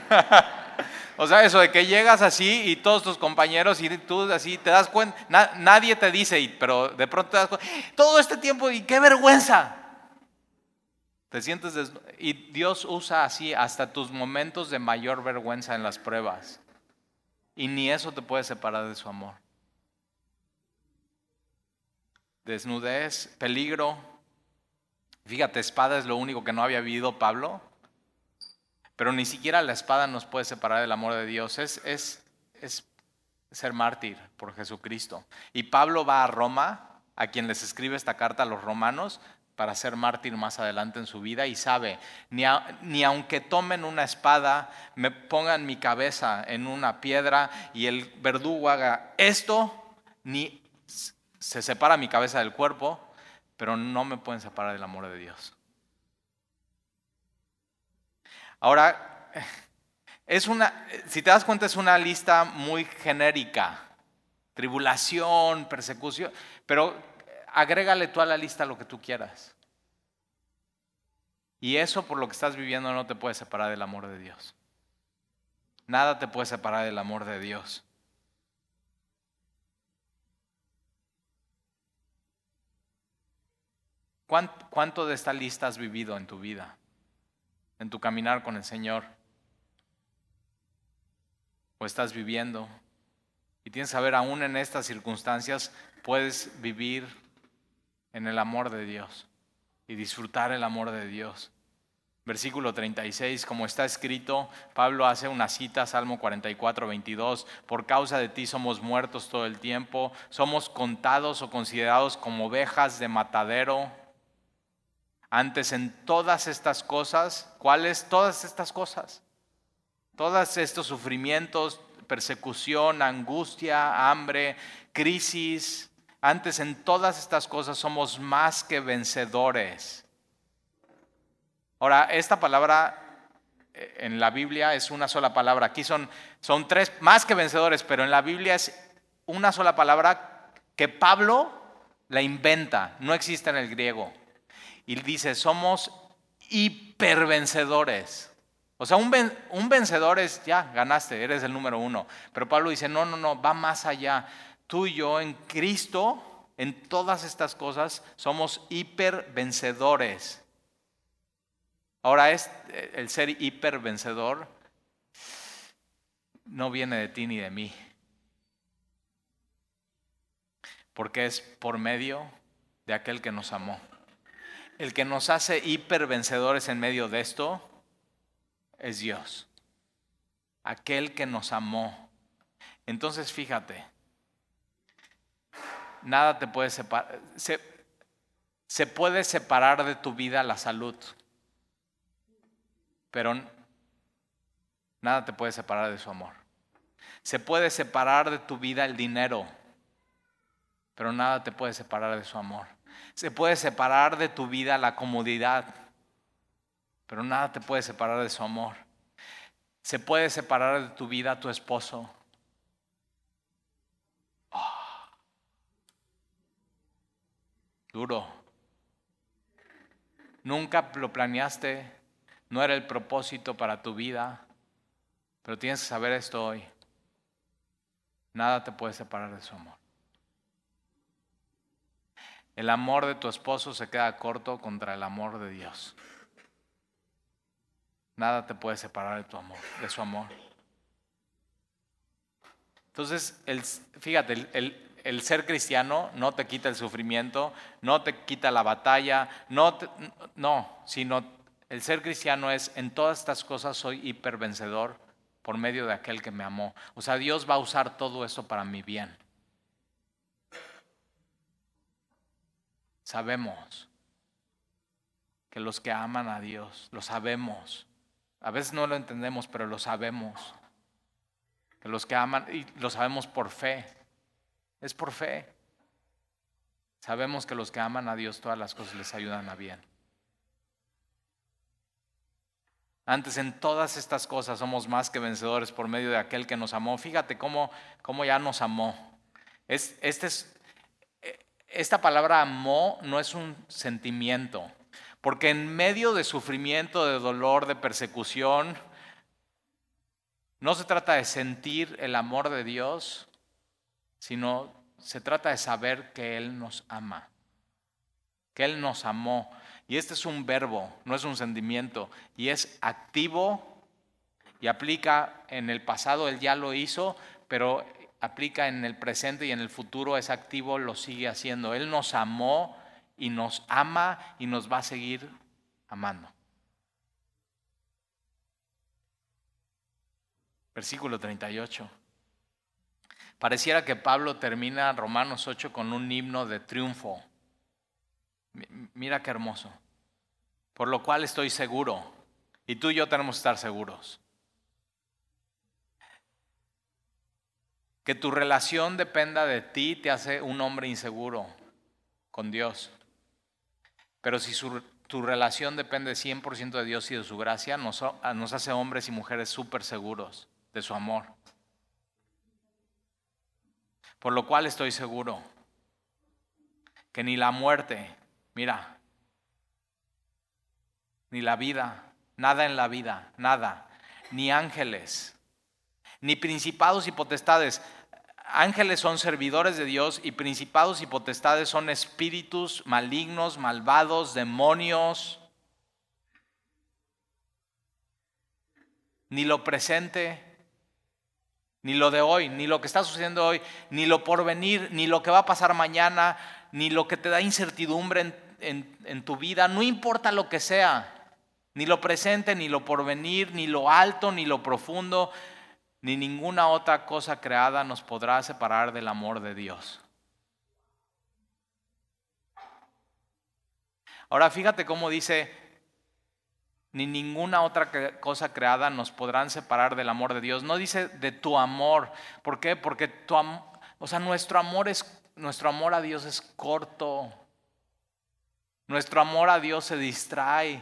o sea, eso de que llegas así y todos tus compañeros y tú así te das cuenta, nadie te dice, pero de pronto te das cuenta, todo este tiempo y qué vergüenza. Te sientes. Y Dios usa así hasta tus momentos de mayor vergüenza en las pruebas. Y ni eso te puede separar de su amor desnudez, peligro. Fíjate, espada es lo único que no había vivido Pablo, pero ni siquiera la espada nos puede separar del amor de Dios. Es, es, es ser mártir por Jesucristo. Y Pablo va a Roma, a quien les escribe esta carta a los romanos, para ser mártir más adelante en su vida y sabe, ni, ni, aunque tomen una espada, me pongan mi cabeza en una piedra y el verdugo haga esto, ni se separa mi cabeza del cuerpo, pero no me pueden separar del amor de Dios. Ahora, es una, si te das cuenta, es una lista muy genérica. Tribulación, persecución, pero agrégale tú a la lista lo que tú quieras. Y eso por lo que estás viviendo no te puede separar del amor de Dios. Nada te puede separar del amor de Dios. ¿Cuánto de esta lista has vivido en tu vida? En tu caminar con el Señor. ¿O estás viviendo? Y tienes que saber, aún en estas circunstancias, puedes vivir en el amor de Dios y disfrutar el amor de Dios. Versículo 36, como está escrito, Pablo hace una cita, Salmo 44, 22, por causa de ti somos muertos todo el tiempo, somos contados o considerados como ovejas de matadero. Antes en todas estas cosas, ¿cuáles? Todas estas cosas. Todos estos sufrimientos, persecución, angustia, hambre, crisis. Antes en todas estas cosas somos más que vencedores. Ahora, esta palabra eh, en la Biblia es una sola palabra. Aquí son, son tres, más que vencedores, pero en la Biblia es una sola palabra que Pablo la inventa, no existe en el griego. Y dice, somos hipervencedores. O sea, un, un vencedor es, ya, ganaste, eres el número uno. Pero Pablo dice, no, no, no, va más allá. Tú y yo en Cristo, en todas estas cosas, somos hipervencedores. Ahora, es, el ser hipervencedor no viene de ti ni de mí. Porque es por medio de aquel que nos amó. El que nos hace hipervencedores en medio de esto es Dios. Aquel que nos amó. Entonces fíjate, nada te puede separar. Se, se puede separar de tu vida la salud, pero nada te puede separar de su amor. Se puede separar de tu vida el dinero, pero nada te puede separar de su amor. Se puede separar de tu vida la comodidad, pero nada te puede separar de su amor. Se puede separar de tu vida tu esposo. Ah. Duro. Nunca lo planeaste, no era el propósito para tu vida, pero tienes que saber esto hoy. Nada te puede separar de su amor. El amor de tu esposo se queda corto contra el amor de Dios. Nada te puede separar de tu amor, de su amor. Entonces, el, fíjate, el, ser cristiano no te quita el sufrimiento, no te quita la batalla, no, no, sino el ser cristiano es en todas estas cosas soy hipervencedor por medio de aquel que me amó. O sea, Dios va a usar todo eso para mi bien. Sabemos, que los que aman a Dios, lo sabemos. A veces no lo entendemos, pero lo sabemos. Que los que aman, y lo sabemos por fe, es por fe. Sabemos que los que aman a Dios todas las cosas les ayudan a bien. Antes en todas estas cosas somos más que vencedores por medio de aquel que nos amó. Fíjate cómo, cómo ya nos amó. Es, este es, esta palabra amó no es un sentimiento, porque en medio de sufrimiento, de dolor, de persecución, no se trata de sentir el amor de Dios, sino se trata de saber que Él nos ama, que Él nos amó. Y este es un verbo, no es un sentimiento, y es activo y aplica en el pasado, Él ya lo hizo, pero aplica en el presente y en el futuro, es activo, lo sigue haciendo. Él nos amó y nos ama y nos va a seguir amando. Versículo 38. Pareciera que Pablo termina Romanos 8 con un himno de triunfo. Mira qué hermoso. Por lo cual estoy seguro, y tú y yo tenemos que estar seguros, que tu relación dependa de ti te hace un hombre inseguro con Dios. Pero si tu relación depende 100% de Dios y de su gracia, nos, nos hace hombres y mujeres súper seguros de su amor. Por lo cual estoy seguro que ni la muerte, mira, ni la vida, nada en la vida, nada, ni ángeles, ni principados y potestades. Ángeles son servidores de Dios y principados y potestades son espíritus malignos, malvados, demonios. Ni lo presente, ni lo de hoy, ni lo que está sucediendo hoy, ni lo por venir, ni lo que va a pasar mañana, ni lo que te da incertidumbre en, tu vida, no importa lo que sea, ni lo presente, ni lo porvenir, ni lo alto, ni lo profundo, ni ninguna otra cosa creada nos podrá separar del amor de Dios. Ahora fíjate cómo dice ni ninguna otra cosa creada nos podrán separar del amor de Dios. No dice de tu amor. ¿Por qué? Porque tu o sea, nuestro amor es nuestro amor a Dios es corto. Nuestro amor a Dios se distrae.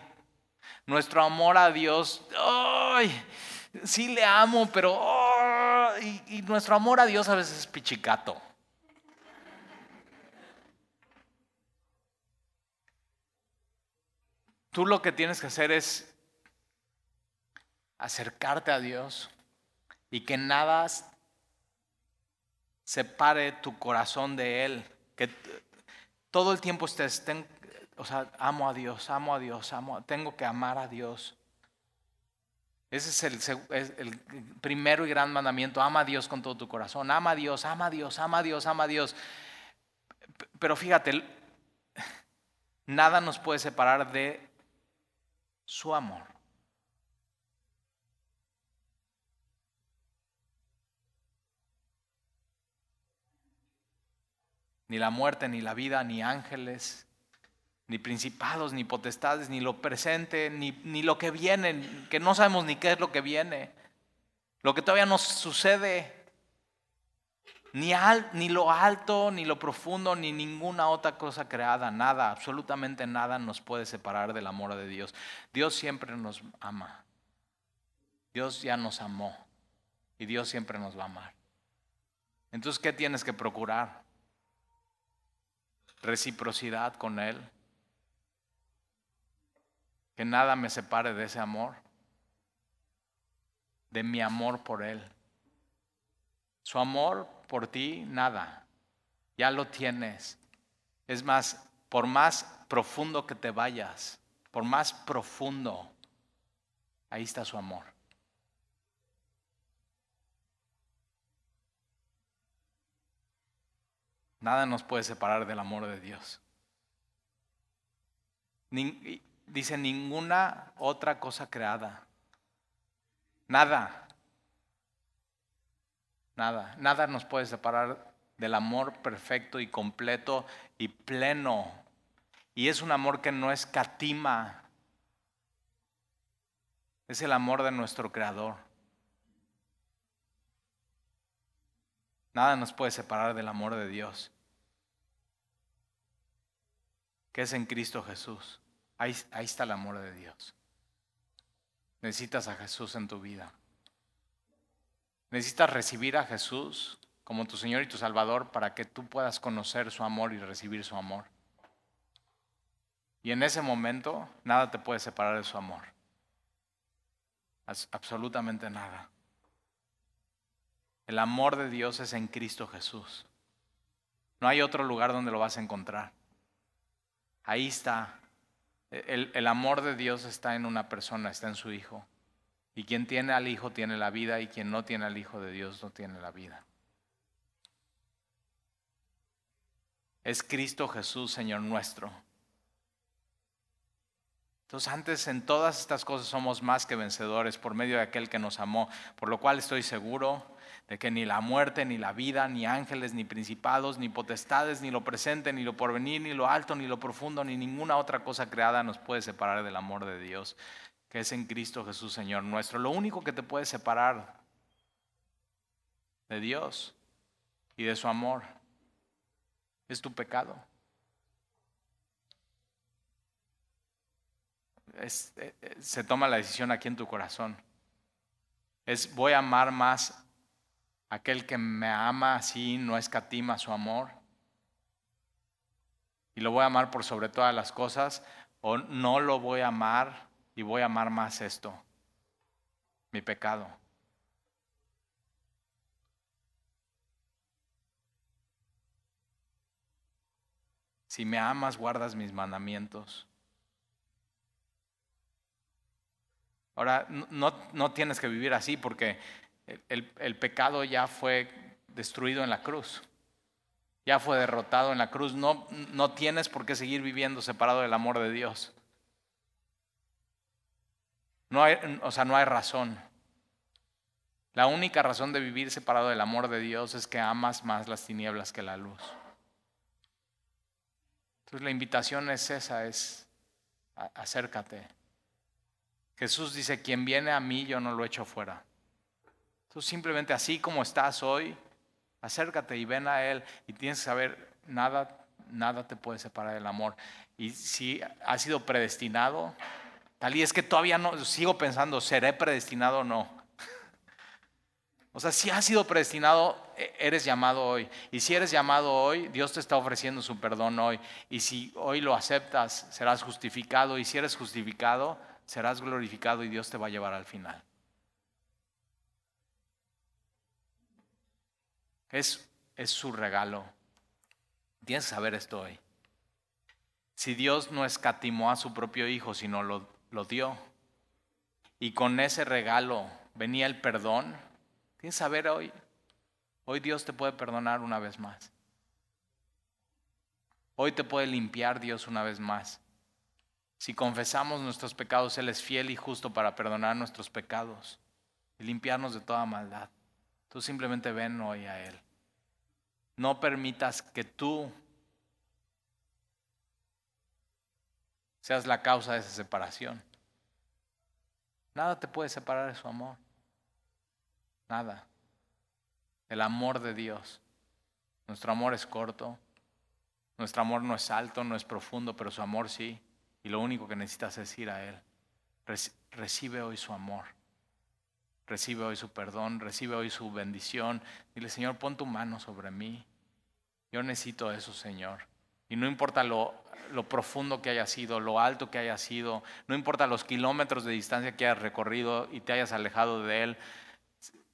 Nuestro amor a Dios, ¡ay! Sí le amo, pero y, y nuestro amor a Dios a veces es pichicato. Tú lo que tienes que hacer es acercarte a Dios y que nada separe tu corazón de Él. Que todo el tiempo estés, o sea, amo a Dios, amo a Dios, amo, tengo que amar a Dios. Ese es el, el, primero y gran mandamiento. Ama a Dios con todo tu corazón. Ama a Dios, ama a Dios, ama a Dios, ama a Dios. Pero fíjate, nada nos puede separar de su amor. Ni la muerte, ni la vida, ni ángeles, ni principados, ni potestades, ni lo presente, ni, ni lo que viene, que no sabemos ni qué es lo que viene, lo que todavía nos sucede, ni, ni lo alto, ni lo profundo, ni ninguna otra cosa creada, nada, absolutamente nada nos puede separar del amor de Dios. Dios siempre nos ama. Dios ya nos amó y Dios siempre nos va a amar. Entonces, ¿qué tienes que procurar? Reciprocidad con Él. Que nada me separe de ese amor, de mi amor por Él. Su amor por ti, nada. Ya lo tienes. Es más, por más profundo que te vayas, por más profundo, ahí está su amor. Nada nos puede separar del amor de Dios. Dice ninguna otra cosa creada. Nada. Nada, nada nos puede separar del amor perfecto y completo y pleno. Y es un amor que no escatima, Es el amor de nuestro Creador. Nada nos puede separar del amor de Dios, que es en Cristo Jesús. Ahí, está el amor de Dios. Necesitas a Jesús en tu vida. Necesitas recibir a Jesús como tu Señor y tu Salvador para que tú puedas conocer su amor y recibir su amor. Y en ese momento nada te puede separar de su amor. Absolutamente nada. El amor de Dios es en Cristo Jesús. No hay otro lugar donde lo vas a encontrar. Ahí está. El, amor de Dios está en una persona, está en su Hijo. Y quien tiene al Hijo tiene la vida y quien no tiene al Hijo de Dios no tiene la vida. Es Cristo Jesús, Señor nuestro. Entonces antes en todas estas cosas somos más que vencedores por medio de aquel que nos amó, por lo cual estoy seguro de que ni la muerte, ni la vida, ni ángeles, ni principados, ni potestades, ni lo presente, ni lo porvenir, ni lo alto, ni lo profundo, ni ninguna otra cosa creada nos puede separar del amor de Dios, que es en Cristo Jesús, Señor nuestro. Lo único que te puede separar de Dios y de su amor es tu pecado. Eh, eh, se toma la decisión aquí en tu corazón. Es voy a amar más aquel que me ama así, no escatima su amor. Y lo voy a amar por sobre todas las cosas, o no lo voy a amar y voy a amar más esto, mi pecado. Si me amas, guardas mis mandamientos. Ahora, no, no tienes que vivir así porque el, pecado ya fue destruido en la cruz. Ya fue derrotado en la cruz. No, no tienes por qué seguir viviendo separado del amor de Dios. No hay, o sea, no hay razón. La única razón de vivir separado del amor de Dios es que amas más las tinieblas que la luz. Entonces la invitación es esa, es acércate. Jesús dice, quien viene a mí yo no lo echo fuera. Tú simplemente así como estás hoy, acércate y ven a Él y tienes que saber, nada, nada te puede separar del amor. Y si has sido predestinado, tal y es que todavía no, sigo pensando, ¿seré predestinado o no? O sea, si has sido predestinado, e, eres llamado hoy. Y si eres llamado hoy, Dios te está ofreciendo su perdón hoy. Y si hoy lo aceptas, serás justificado. Y si eres justificado, serás glorificado y Dios te va a llevar al final. Es, es su regalo. Tienes que saber esto hoy. Si Dios no escatimó a su propio Hijo, sino lo, lo dio, y con ese regalo venía el perdón, tienes que saber hoy, hoy Dios te puede perdonar una vez más. Hoy te puede limpiar Dios una vez más. Si confesamos nuestros pecados, Él es fiel y justo para perdonar nuestros pecados y limpiarnos de toda maldad. Tú simplemente ven hoy a Él. No permitas que tú seas la causa de esa separación. Nada te puede separar de su amor. Nada. El amor de Dios. Nuestro amor es corto. Nuestro amor no es alto, no es profundo, pero su amor sí. Y lo único que necesitas es ir a Él. Recibe hoy su amor. Recibe hoy su perdón, recibe hoy su bendición. Dile, Señor, pon tu mano sobre mí. Yo necesito eso, Señor. Y no importa lo, profundo que haya sido, lo alto que haya sido, no importa los kilómetros de distancia que hayas recorrido y te hayas alejado de Él,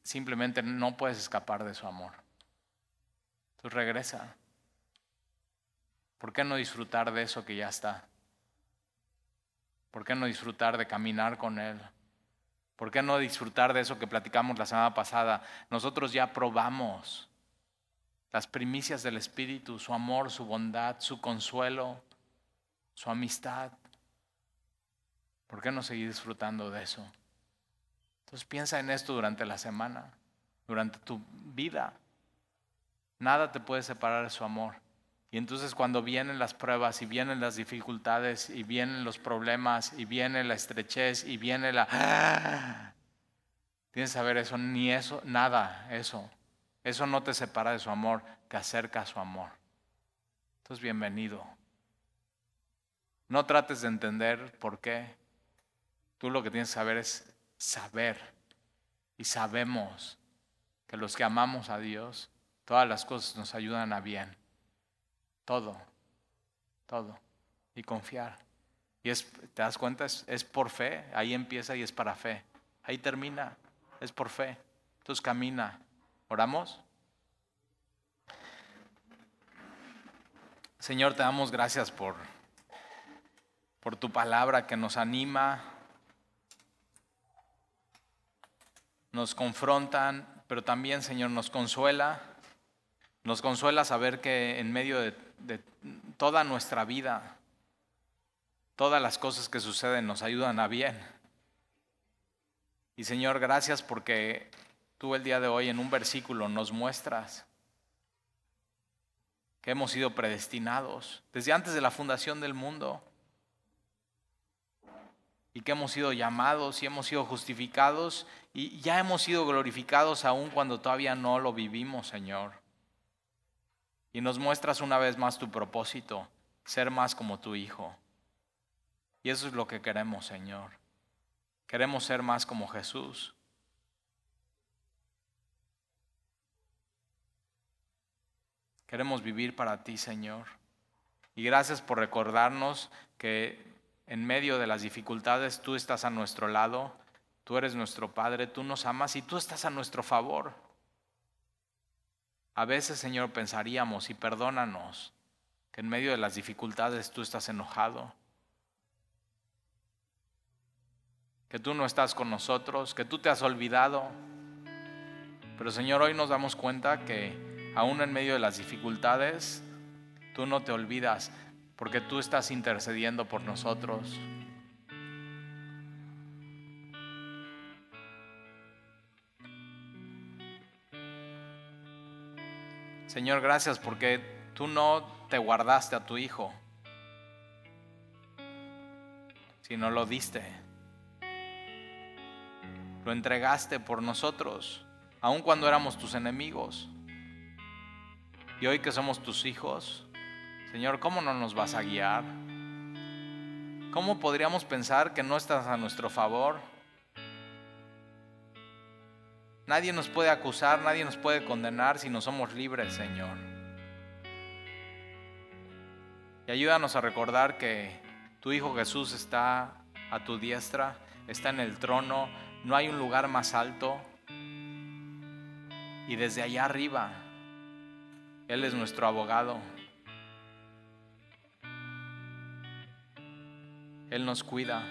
simplemente no puedes escapar de su amor. Entonces regresa. ¿Por qué no disfrutar de eso que ya está? ¿Por qué no disfrutar de caminar con Él? ¿Por qué no disfrutar de eso que platicamos la semana pasada? Nosotros ya probamos las primicias del Espíritu, su amor, su bondad, su consuelo, su amistad. ¿Por qué no seguir disfrutando de eso? Entonces piensa en esto durante la semana, durante tu vida. Nada te puede separar de su amor. Y entonces cuando vienen las pruebas y vienen las dificultades y vienen los problemas y viene la estrechez y viene la... Tienes que saber eso, ni eso, nada, eso. Eso no te separa de su amor, te acerca a su amor. Entonces, bienvenido. No trates de entender por qué. Tú lo que tienes que saber es saber. Y sabemos que los que amamos a Dios, todas las cosas nos ayudan a bien. Todo, todo. Y confiar. Y es, ¿te das cuenta? Es, es por fe. Ahí empieza y es para fe. Ahí termina. Es por fe. Entonces camina. ¿Oramos? Señor, te damos gracias por, por tu palabra que nos anima, nos confrontan, pero también, Señor, nos consuela. Nos consuela saber que en medio de, de toda nuestra vida, todas las cosas que suceden nos ayudan a bien. Y Señor, gracias porque tú el día de hoy en un versículo nos muestras que hemos sido predestinados desde antes de la fundación del mundo y que hemos sido llamados y hemos sido justificados y ya hemos sido glorificados aún cuando todavía no lo vivimos, Señor. Y nos muestras una vez más tu propósito, ser más como tu Hijo. Y eso es lo que queremos, Señor. Queremos ser más como Jesús. Queremos vivir para ti, Señor. Y gracias por recordarnos que en medio de las dificultades tú estás a nuestro lado, tú eres nuestro Padre, tú nos amas y tú estás a nuestro favor. A veces, Señor, pensaríamos, y perdónanos, que en medio de las dificultades tú estás enojado, que tú no estás con nosotros, que tú te has olvidado. Pero Señor, hoy nos damos cuenta que aún en medio de las dificultades, tú no te olvidas, porque tú estás intercediendo por nosotros. Señor, gracias porque tú no te guardaste a tu Hijo, sino lo diste. Lo entregaste por nosotros, aun cuando éramos tus enemigos. Y hoy que somos tus hijos, Señor, ¿cómo no nos vas a guiar? ¿Cómo podríamos pensar que no estás a nuestro favor? Nadie nos puede acusar, nadie nos puede condenar si no somos libres, Señor. Y ayúdanos a recordar que tu Hijo Jesús está a tu diestra, está en el trono, no hay un lugar más alto. Y desde allá arriba, Él es nuestro abogado. Él nos cuida.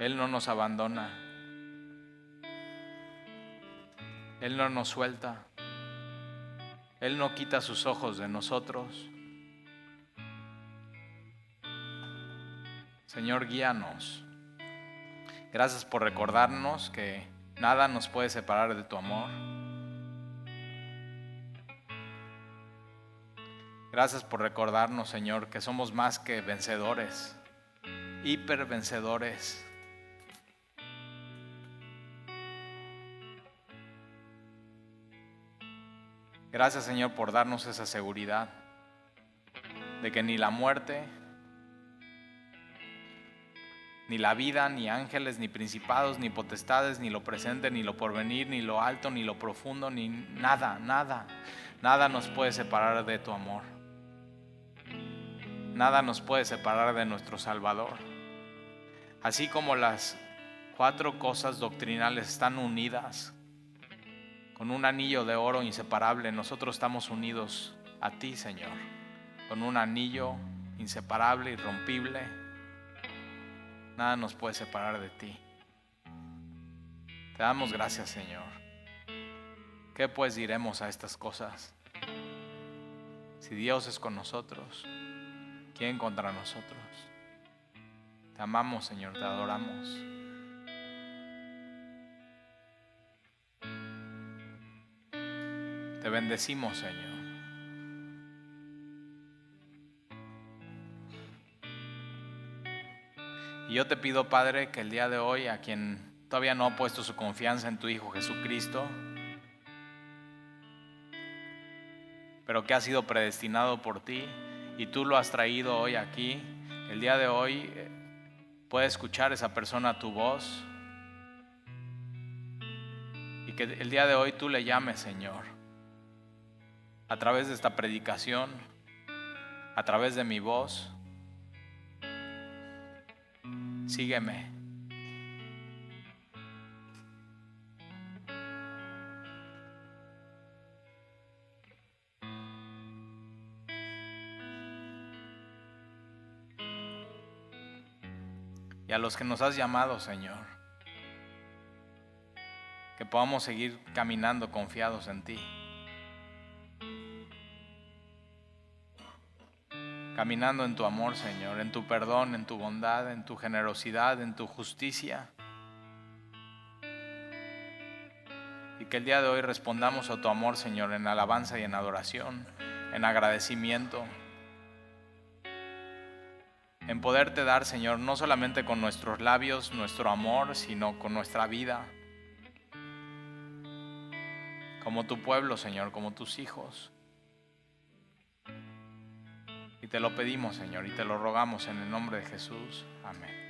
Él no nos abandona. Él no nos suelta. Él no quita sus ojos de nosotros. Señor, guíanos. Gracias por recordarnos que nada nos puede separar de tu amor. Gracias por recordarnos, Señor, que somos más que vencedores, hiper Gracias, Señor, por darnos esa seguridad de que ni la muerte, ni la vida, ni ángeles, ni principados, ni potestades, ni lo presente, ni lo porvenir, ni lo alto, ni lo profundo, ni nada, nada, nada nos puede separar de tu amor. Nada nos puede separar de nuestro Salvador. Así como las cuatro cosas doctrinales están unidas con un anillo de oro inseparable, nosotros estamos unidos a ti, Señor, con un anillo inseparable, irrompible. Nada nos puede separar de ti. Te damos gracias, Señor. ¿Qué pues diremos a estas cosas? Si Dios es con nosotros, ¿Quién contra nosotros? Te amamos, Señor, te adoramos. Te bendecimos, Señor. Y yo te pido, Padre, que el día de hoy, a quien todavía no ha puesto su confianza en tu Hijo Jesucristo, pero que ha sido predestinado por ti y tú lo has traído hoy aquí, el día de hoy eh, puede escuchar esa persona tu voz y que el día de hoy tú le llames, Señor, a través de esta predicación, a través de mi voz. Sígueme. Y a los que nos has llamado, Señor, que podamos seguir caminando confiados en ti. Caminando en tu amor, Señor, en tu perdón, en tu bondad, en tu generosidad, en tu justicia. Y que el día de hoy respondamos a tu amor, Señor, en alabanza y en adoración, en agradecimiento, en poderte dar, Señor, no solamente con nuestros labios, nuestro amor, sino con nuestra vida, como tu pueblo, Señor, como tus hijos. Y te lo pedimos, Señor, y te lo rogamos en el nombre de Jesús. Amén.